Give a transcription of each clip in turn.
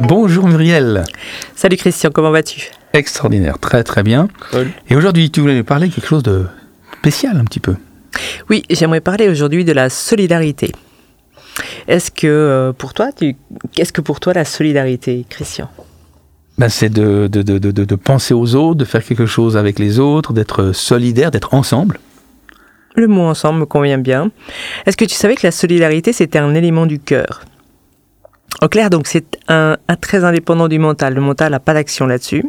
Bonjour Muriel. Salut Christian, comment vas-tu? Extraordinaire, très très bien. Et aujourd'hui, tu voulais nous parler de quelque chose de spécial un petit peu. Oui, j'aimerais parler aujourd'hui de la solidarité. Est-ce que euh, pour toi, qu'est-ce que pour toi la solidarité, Christian? Ben, c'est de, de, de, de, penser aux autres, de faire quelque chose avec les autres, d'être solidaire, d'être ensemble. Le mot ensemble me convient bien. Est-ce que tu savais que la solidarité, c'était un élément du cœur? Au clair, donc c'est un, très indépendant du mental. Le mental n'a pas d'action là-dessus.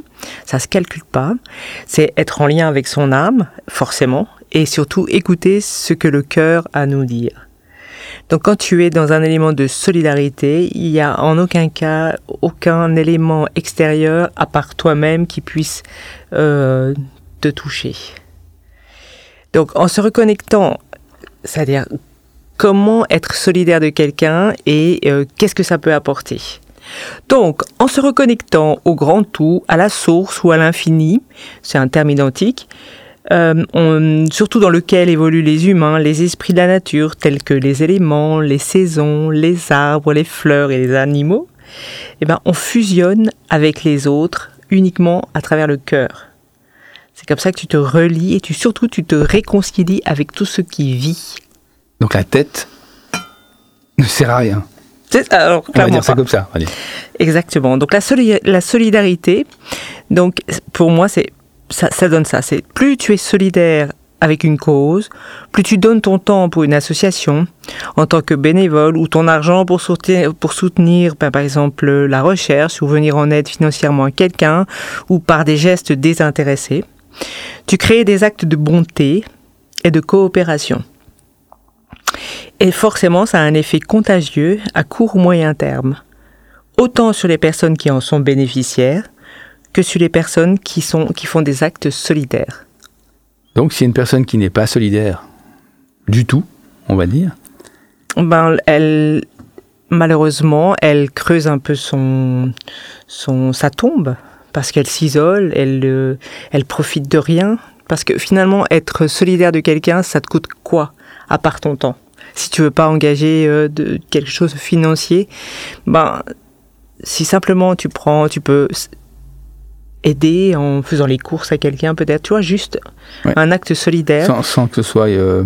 Ça se calcule pas. C'est être en lien avec son âme, forcément, et surtout écouter ce que le cœur a à nous dire. Donc quand tu es dans un élément de solidarité, il n'y a en aucun cas aucun élément extérieur à part toi-même qui puisse euh, te toucher. Donc en se reconnectant, c'est-à-dire comment être solidaire de quelqu'un et euh, qu'est-ce que ça peut apporter. Donc, en se reconnectant au grand tout, à la source ou à l'infini, c'est un terme identique, euh, surtout dans lequel évoluent les humains, les esprits de la nature, tels que les éléments, les saisons, les arbres, les fleurs et les animaux, eh ben, on fusionne avec les autres uniquement à travers le cœur. C'est comme ça que tu te relis et tu, surtout tu te réconcilies avec tout ce qui vit donc la tête ne sert à rien. Alors, on va dire ça comme ça. Exactement. Donc la, la, solidarité, donc pour moi, c'est ça, ça donne ça. C'est plus tu es solidaire avec une cause, plus tu donnes ton temps pour une association en tant que bénévole ou ton argent pour soutenir, pour soutenir ben, par exemple la recherche ou venir en aide financièrement à quelqu'un ou par des gestes désintéressés, tu crées des actes de bonté et de coopération. Et forcément, ça a un effet contagieux à court ou moyen terme, autant sur les personnes qui en sont bénéficiaires que sur les personnes qui, sont, qui font des actes solidaires. Donc, si une personne qui n'est pas solidaire du tout, on va dire, ben, elle, malheureusement, elle creuse un peu son, son, sa tombe parce qu'elle s'isole, elle, euh, elle profite de rien. Parce que finalement, être solidaire de quelqu'un, ça te coûte quoi à part ton temps? Si tu veux pas engager euh, de quelque chose de financier, ben si simplement tu prends, tu peux aider en faisant les courses à quelqu'un peut-être, tu vois, juste un acte solidaire. Sans, que ce soit, euh,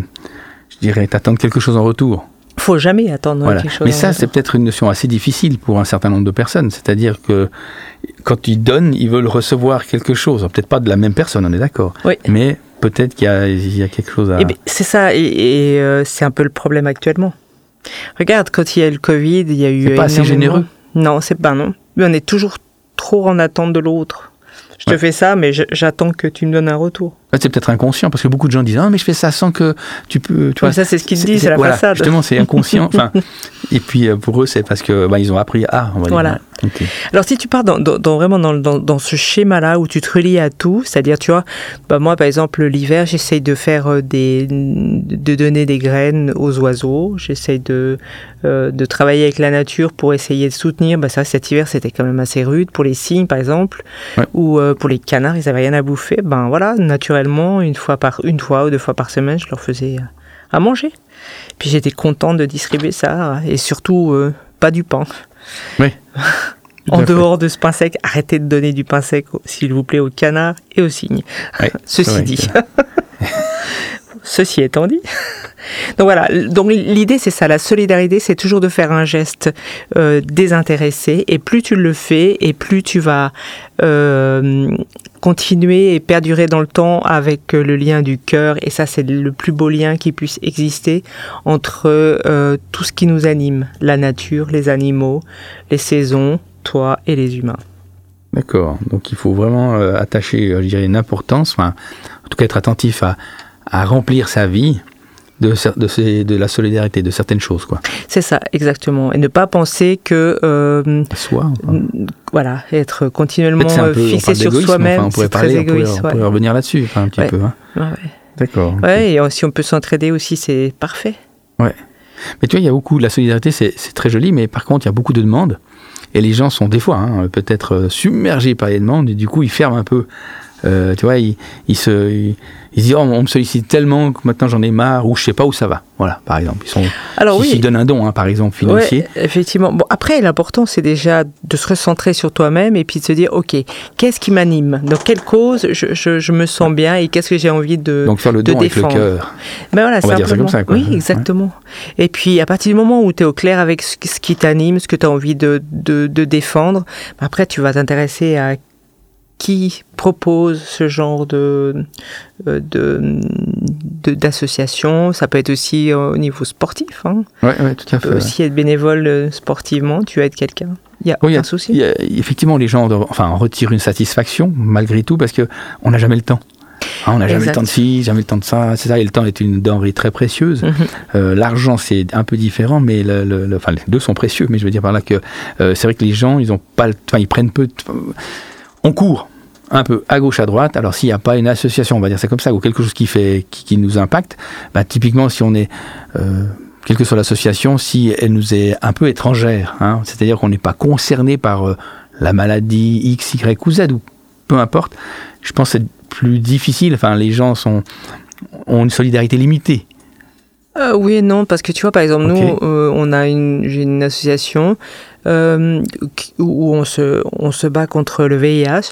je dirais, t'attendre quelque chose en retour. Faut jamais attendre quelque chose. Mais ça, c'est peut-être une notion assez difficile pour un certain nombre de personnes. C'est-à-dire que quand ils donnent, ils veulent recevoir quelque chose. Peut-être pas de la même personne, on est d'accord. Oui. Mais peut-être qu'il y, a quelque chose à. Eh ben, c'est ça, et, euh, c'est un peu le problème actuellement. Regarde, quand il y a eu le Covid, il y a eu. C'est pas assez généreux. Non, c'est pas non. Mais on est toujours trop en attente de l'autre. Je te fais ça, mais j'attends que tu me donnes un retour. C'est peut-être inconscient, parce que beaucoup de gens disent Ah, mais je fais ça sans que tu peux. Tu vois, ça, c'est ce qu'ils disent, c'est la façade. Justement, c'est inconscient. enfin, et puis, euh, pour eux, c'est parce que bah, ils ont appris Ah, on va voilà. Alors, si tu pars dans, dans, vraiment dans, dans, ce schéma-là où tu te relis à tout, c'est-à-dire, tu vois, bah, moi, par exemple, l'hiver, j'essaye de faire euh, des. de donner des graines aux oiseaux. J'essaye de, euh, de travailler avec la nature pour essayer de soutenir. Bah, ça, cet hiver, c'était quand même assez rude pour les cygnes, par exemple, ou pour les canards, ils n'avaient rien à bouffer. Ben voilà, naturellement une fois par une fois ou deux fois par semaine, je leur faisais euh, à manger. Puis j'étais contente de distribuer ça et surtout euh, pas du pain. Oui. en dehors de ce pain sec, arrêtez de donner du pain sec, s'il vous plaît, aux canards et aux cygnes. Ceci dit. Ceci étant dit. Donc voilà, donc l'idée c'est ça, la solidarité c'est toujours de faire un geste euh, désintéressé et plus tu le fais et plus tu vas euh, continuer et perdurer dans le temps avec euh, le lien du cœur et ça c'est le plus beau lien qui puisse exister entre tout ce qui nous anime, la nature, les animaux, les saisons, toi et les humains. D'accord, donc il faut vraiment attacher, je dirais, une importance, en tout cas être attentif à, à remplir sa vie de, de, de, la solidarité, de certaines choses. quoi. C'est ça, exactement. Et ne pas penser que... Euh, Soi. Voilà, être continuellement fixé sur soi-même, on pourrait parler, égoïste, on pourrait, revenir là-dessus un petit peu. Hein. Ouais, D'accord. Ouais, et si on peut s'entraider aussi, c'est parfait. Ouais. Mais tu vois, il y a beaucoup, la solidarité, c'est très joli, mais par contre, il y a beaucoup de demandes. Et les gens sont des fois hein, peut-être euh, submergés par les demandes, et du coup, ils ferment un peu euh, tu vois, il, il se, il, il se dit, oh, on me sollicite tellement que maintenant j'en ai marre, ou je sais pas où ça va. Voilà, par exemple. Ils sont, Alors oui, donnent un don, hein, par exemple, financier. Ouais, effectivement. Bon, après, l'important, c'est déjà de se recentrer sur toi-même et puis de se dire, OK, qu'est-ce qui m'anime? Dans quelle cause je, je- je me sens bien et qu'est-ce que j'ai envie de, Donc faire le don avec le cœur. Ben voilà, On va dire ça comme ça, quoi. Oui, Ouais. exactement. Et puis, à partir du moment où tu es au clair avec ce, ce qui t'anime, ce que tu as envie de, de, de défendre, ben après, tu vas t'intéresser à qui propose ce genre de euh, de de- d'association. Ça peut être aussi au niveau sportif. Hein. Ouais, ouais, tout à Tu fait. peux aussi être bénévole euh, sportivement. Tu aides quelqu'un. Il y a Oui, aucun souci. il y a- effectivement, les gens doivent- enfin, en retirent une satisfaction, malgré tout, parce que on n'a jamais le temps. Hein, on n'a jamais le temps de ci, jamais le temps de ça, c'est ça. Et le temps est une denrée très précieuse. Mhm. Euh, L'argent, c'est un peu différent, mais le, le- le- enfin, les deux sont précieux. Mais je veux dire par là que euh, c'est vrai que les gens, ils ont pas, enfin, ils prennent peu. de- on court un peu à gauche, à droite. Alors s'il n'y a pas une association, on va dire c'est comme ça, ou quelque chose qui fait, qui, qui nous impacte, bah, typiquement si on est euh, quelle que soit l'association, si elle nous est un peu étrangère, hein, c'est-à-dire qu'on n'est pas concerné par euh, la maladie X, Y ou Z, ou peu importe, je pense que c'est plus difficile. Enfin, les gens sont, ont une solidarité limitée. Euh, oui et non, parce que tu vois, par exemple, nous, euh, on a une, j'ai une association où on se, on se bat contre le VIH.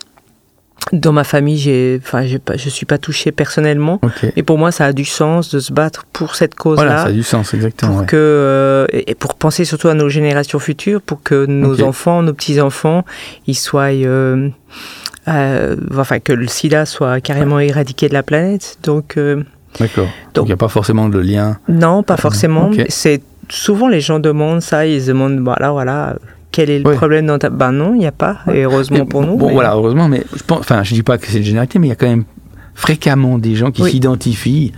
Dans ma famille, j'ai, enfin, pas, je suis pas touché personnellement, Ok. et pour moi, ça a du sens de se battre pour cette cause-là. Voilà, ça a du sens, exactement. pour ouais. que euh, et pour penser surtout à nos générations futures, pour que nos enfants, nos petits enfants, ils soient, euh, euh, enfin que le SIDA soit carrément éradiqué de la planète. Donc euh, D'accord. Donc il n'y a pas forcément de lien. non, pas forcément. C'est souvent les gens demandent ça, ils se demandent voilà voilà quel est le problème dans ta ben non, il n'y a pas et heureusement pour nous. Bon, mais- voilà, heureusement, mais je pense, enfin, je dis pas que c'est une généralité, mais il y a quand même fréquemment des gens qui Oui. s'identifient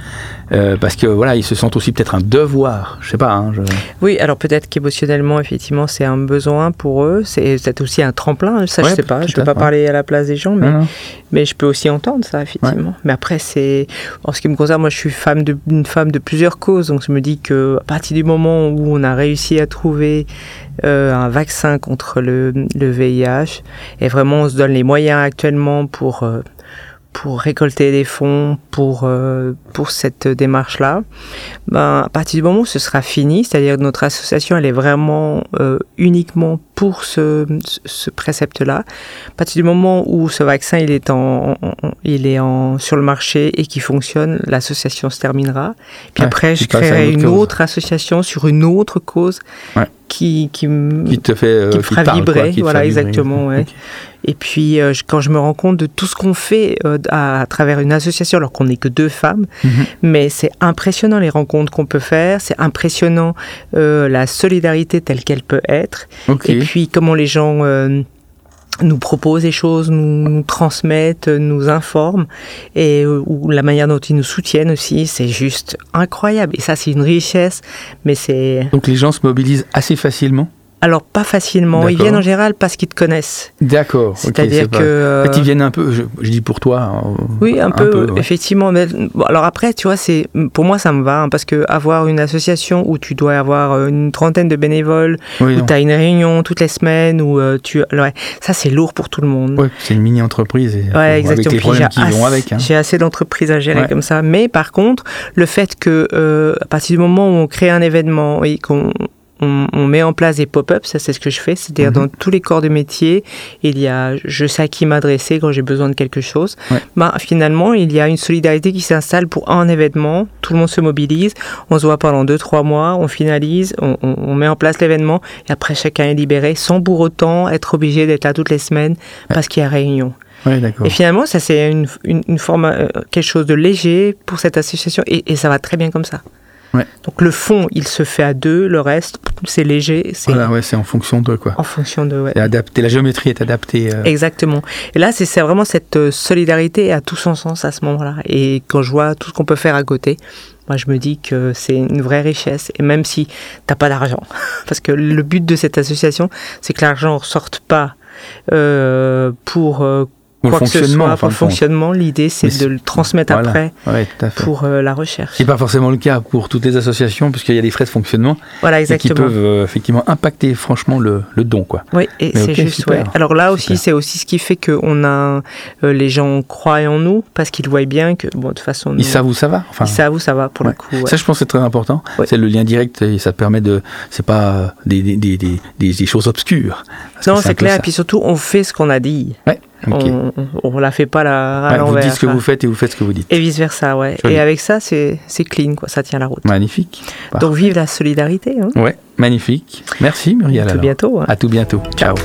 euh, parce que voilà, ils se sentent aussi peut-être un devoir. Je sais pas. Hein, je- Oui, alors peut-être qu'émotionnellement, effectivement, c'est un besoin pour eux. C'est peut-être aussi un tremplin. Ça, Ouais, je sais pas. Je peux pas parler à la place des gens, mais Non, non. Mais je peux aussi entendre ça, effectivement. Mais après, c'est. En ce qui me concerne, moi, je suis femme de, une femme de plusieurs causes. Donc, je me dis que à partir du moment où on a réussi à trouver euh, un vaccin contre le, le VIH, et vraiment, on se donne les moyens actuellement pour. euh, pour récolter des fonds pour, euh, pour cette démarche-là, ben, à partir du moment où ce sera fini, c'est-à-dire que notre association, elle est vraiment euh, uniquement pour ce, ce précepte-là, à partir du moment où ce vaccin il est en, il est en sur le marché et qui fonctionne, l'association se terminera. Puis Ouais, après, je créerai une cause. autre association sur une autre cause Ouais. Qui qui, te fait, euh, qui me fera vibrer, voilà vibrer. exactement. Ouais. Et puis euh, quand je me rends compte de tout ce qu'on fait euh, à, à travers une association, alors qu'on n'est que deux femmes, Mhm. mais c'est impressionnant les rencontres qu'on peut faire, c'est impressionnant euh, la solidarité telle qu'elle peut être. Et puis comment les gens nous proposent des choses, nous, transmettent, nous informent, et euh, ou la manière dont ils nous soutiennent aussi, c'est juste incroyable. Et ça, c'est une richesse, mais c'est Donc les gens se mobilisent assez facilement? Alors pas facilement. Ils viennent en général parce qu'ils te connaissent. D'accord. C'est-à-dire pas- que euh, En fait, ils viennent un peu. Je, je dis pour toi. euh, Oui, un, peu, ouais. effectivement. Mais, bon, alors après, tu vois, c'est pour moi ça me va hein, parce que avoir une association où tu dois avoir euh, une trentaine de bénévoles, Oui, où tu as une réunion toutes les semaines, où euh, tu, ouais, ça c'est lourd pour tout le monde. Ouais, c'est une mini entreprise. Et, Ouais, avec exactement. les problèmes j'ai qui vont assez- avec. hein. J'ai assez d'entreprises à gérer comme ça. Mais par contre, le fait que euh, à partir du moment où on crée un événement et qu'on on, on met en place des pop-ups, ça c'est ce que je fais, c'est-à-dire Mhm. dans tous les corps de métier, il y a, je sais à qui m'adresser quand j'ai besoin de quelque chose. Ouais. Ben, finalement, il y a une solidarité qui s'installe pour un événement, tout le monde se mobilise, on se voit pendant deux, trois mois, on finalise, on, on- on met en place l'événement, et après chacun est libéré, sans pour autant être obligé d'être là toutes les semaines parce qu'il y a réunion. Ouais. Et finalement, ça c'est une, une, une forme, euh, quelque chose de léger pour cette association et, et ça va très bien comme ça. Ouais. Donc le fond, il se fait à deux, le reste, c'est léger, c'est Voilà, ouais, c'est en fonction de quoi. en fonction de... ouais. Adapté. La géométrie est adaptée. euh, Exactement. Et là, c'est c'est vraiment cette euh, solidarité à tout son sens à ce moment-là. Et quand je vois tout ce qu'on peut faire à côté, moi, je me dis que c'est une vraie richesse. Et même si t'as pas d'argent, parce que le but de cette association, c'est que l'argent ne sorte pas euh, pour euh, Ou le que ce fonctionnement, soit de le fonctionnement. L'idée, c'est de le transmettre Voilà. après Ouais, pour euh, la recherche. C'est pas forcément le cas pour toutes les associations, puisqu'il y a des frais de fonctionnement Voilà, et qui peuvent euh, effectivement impacter franchement le, le don. Quoi. Oui, et c'est juste, ouais. Alors là aussi, c'est aussi ce qui fait que on a, euh, les gens croient en nous parce qu'ils voient bien que, bon, de toute façon, nous, Ils savent où ça va. Enfin, ils savent où ça va pour ouais. le coup. Ça, je pense c'est très important. C'est le lien direct et ça permet de. C'est pas euh, des, des, des, des, des- des choses obscures. Non, c'est clair. Et puis surtout, on fait ce qu'on a dit. Ouais, On, on la fait pas la, à Ouais, vous dites ce que vous faites et vous faites ce que vous dites. Et vice versa, ouais. Joli. Et avec ça, c'est clean, quoi. Ça tient la route. Magnifique. Donc vive la solidarité. Hein. Ouais, magnifique. Merci Muriel. À tout alors. bientôt. hein. À tout bientôt. Ciao.